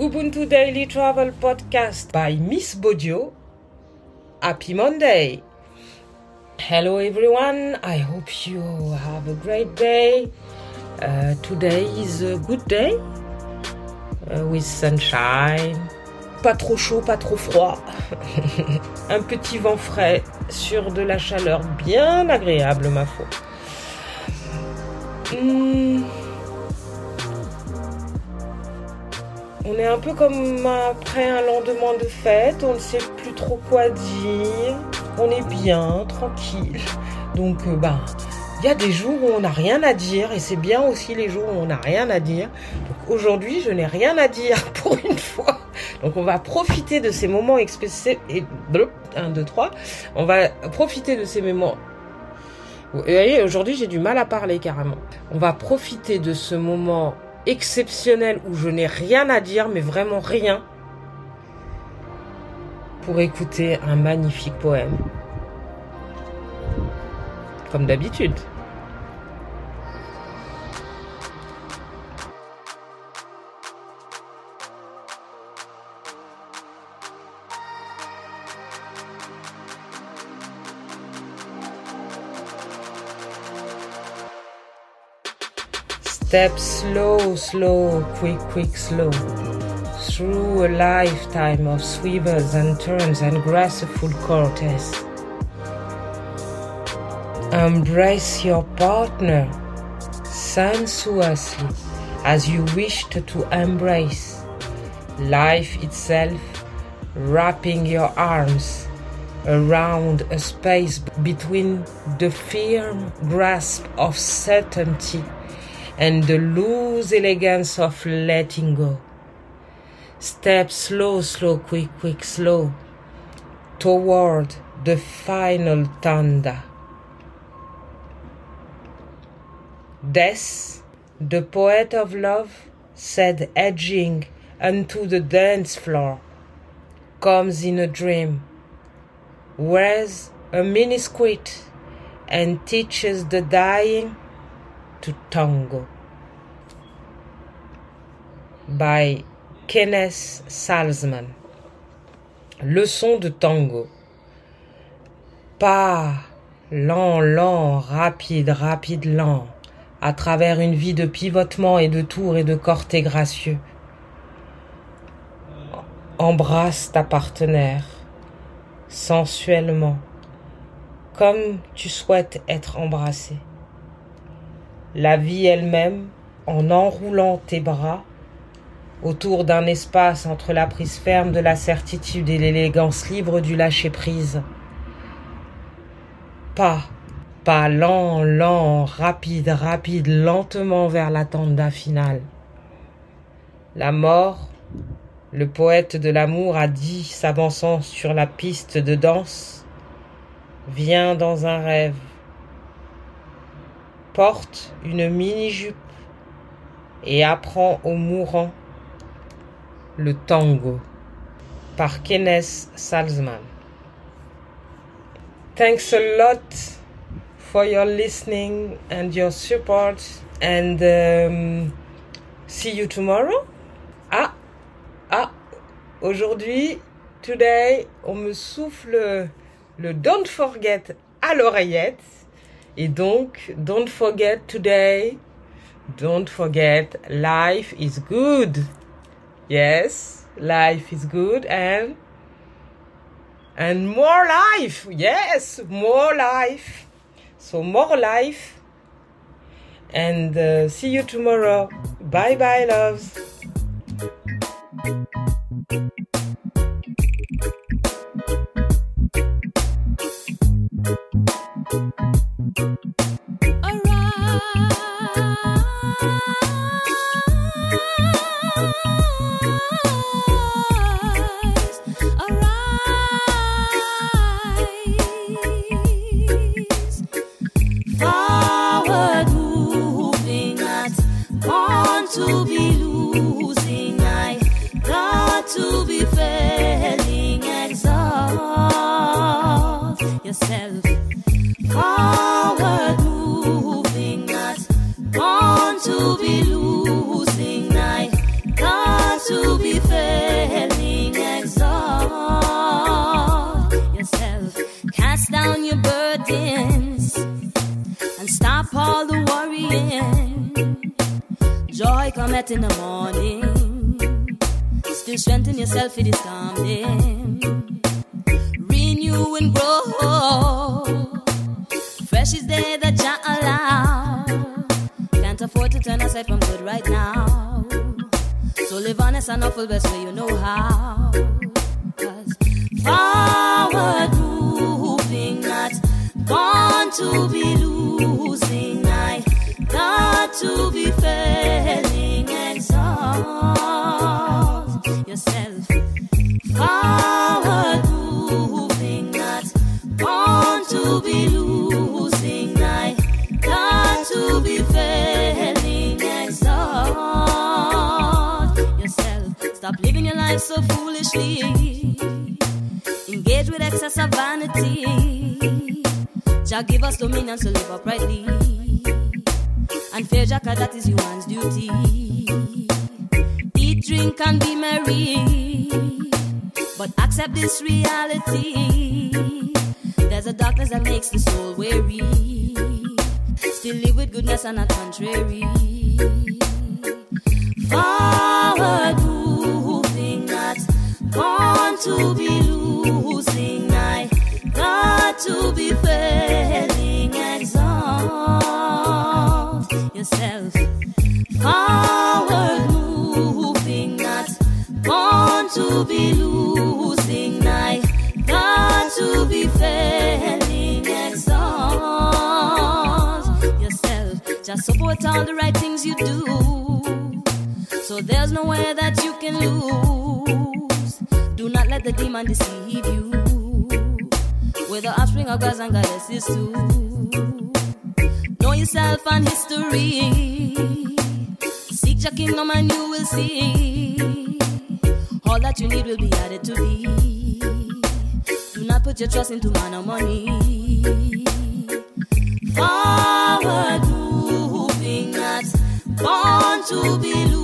Ubuntu Daily Travel Podcast by Miss Bodio. Happy Monday! Hello everyone, I hope you have a great day. Uh, today is a good day uh, with sunshine. Pas trop chaud, pas trop froid. Un petit vent frais sur de la chaleur bien agréable, ma foi. Hmm. On est un peu comme après un lendemain de fête, on ne sait plus trop quoi dire, on est bien, tranquille. Donc, euh, bah, il y a des jours où on n'a rien à dire et c'est bien aussi les jours où on n'a rien à dire. Donc aujourd'hui, je n'ai rien à dire pour une fois. Donc on va profiter de ces moments expressés et 1 2 3. On va profiter de ces moments vous voyez, aujourd'hui, j'ai du mal à parler carrément. On va profiter de ce moment exceptionnel où je n'ai rien à dire, mais vraiment rien, pour écouter un magnifique poème. Comme d'habitude. Step slow, slow, quick, quick, slow. Through a lifetime of swivels and turns and graceful courtesies. Embrace your partner sensuously as you wished to embrace life itself, wrapping your arms around a space between the firm grasp of certainty and the loose elegance of letting go. Step slow, slow, quick, quick, slow toward the final tanda. Death, the poet of love, said edging unto the dance floor, comes in a dream, wears a miniskirt, and teaches the dying tango by Kenneth Salzman. Leçon de tango. Pas lent, lent, rapide, rapide, lent, à travers une vie de pivotement et de tours et de corté gracieux. Embrasse ta partenaire sensuellement, comme tu souhaites être embrassé la vie elle-même en enroulant tes bras autour d'un espace entre la prise ferme de la certitude et l'élégance libre du lâcher-prise. Pas, pas lent, lent, rapide, rapide, lentement vers la tenda finale. La mort, le poète de l'amour a dit, s'avançant sur la piste de danse, vient dans un rêve porte une mini-jupe et apprend aux mourants le tango par Kenneth Salzman. Thanks a lot for your listening and your support and um, see you tomorrow. Ah, ah, aujourd'hui, today, on me souffle le don't forget à l'oreillette. Et donc, don't forget today, don't forget life is good. Yes, life is good and and more life. Yes, more life. So more life. And uh, see you tomorrow. Bye bye, loves. failing, exhaust yourself. Forward moving, to be losing. I got to be failing, exhaust yourself. Cast down your burdens and stop all the worrying. Joy cometh in the morning. Strengthen yourself, it is coming. Renew and grow. Fresh is there that Jah allow. Can't afford to turn aside from good right now. So live honest and awful best way you know how. Engage with excess of vanity. Jah give us dominion to live uprightly. And fear 'cause that is human's duty. Eat, drink, and be merry. But accept this reality. There's a darkness that makes the soul weary. Still live with goodness and not contrary. To be losing. I got to be failing. Exalt yourself. Forward moving, not born to be losing. I got to be failing. Exalt yourself. Just support all the right things you do. So there's nowhere that you can lose. The demon deceive you. We're the offspring of gods and goddesses too. Know yourself and history. Seek your kingdom and you will see. All that you need will be added to thee. Do not put your trust into man or money. Forward moving, not born to be losing.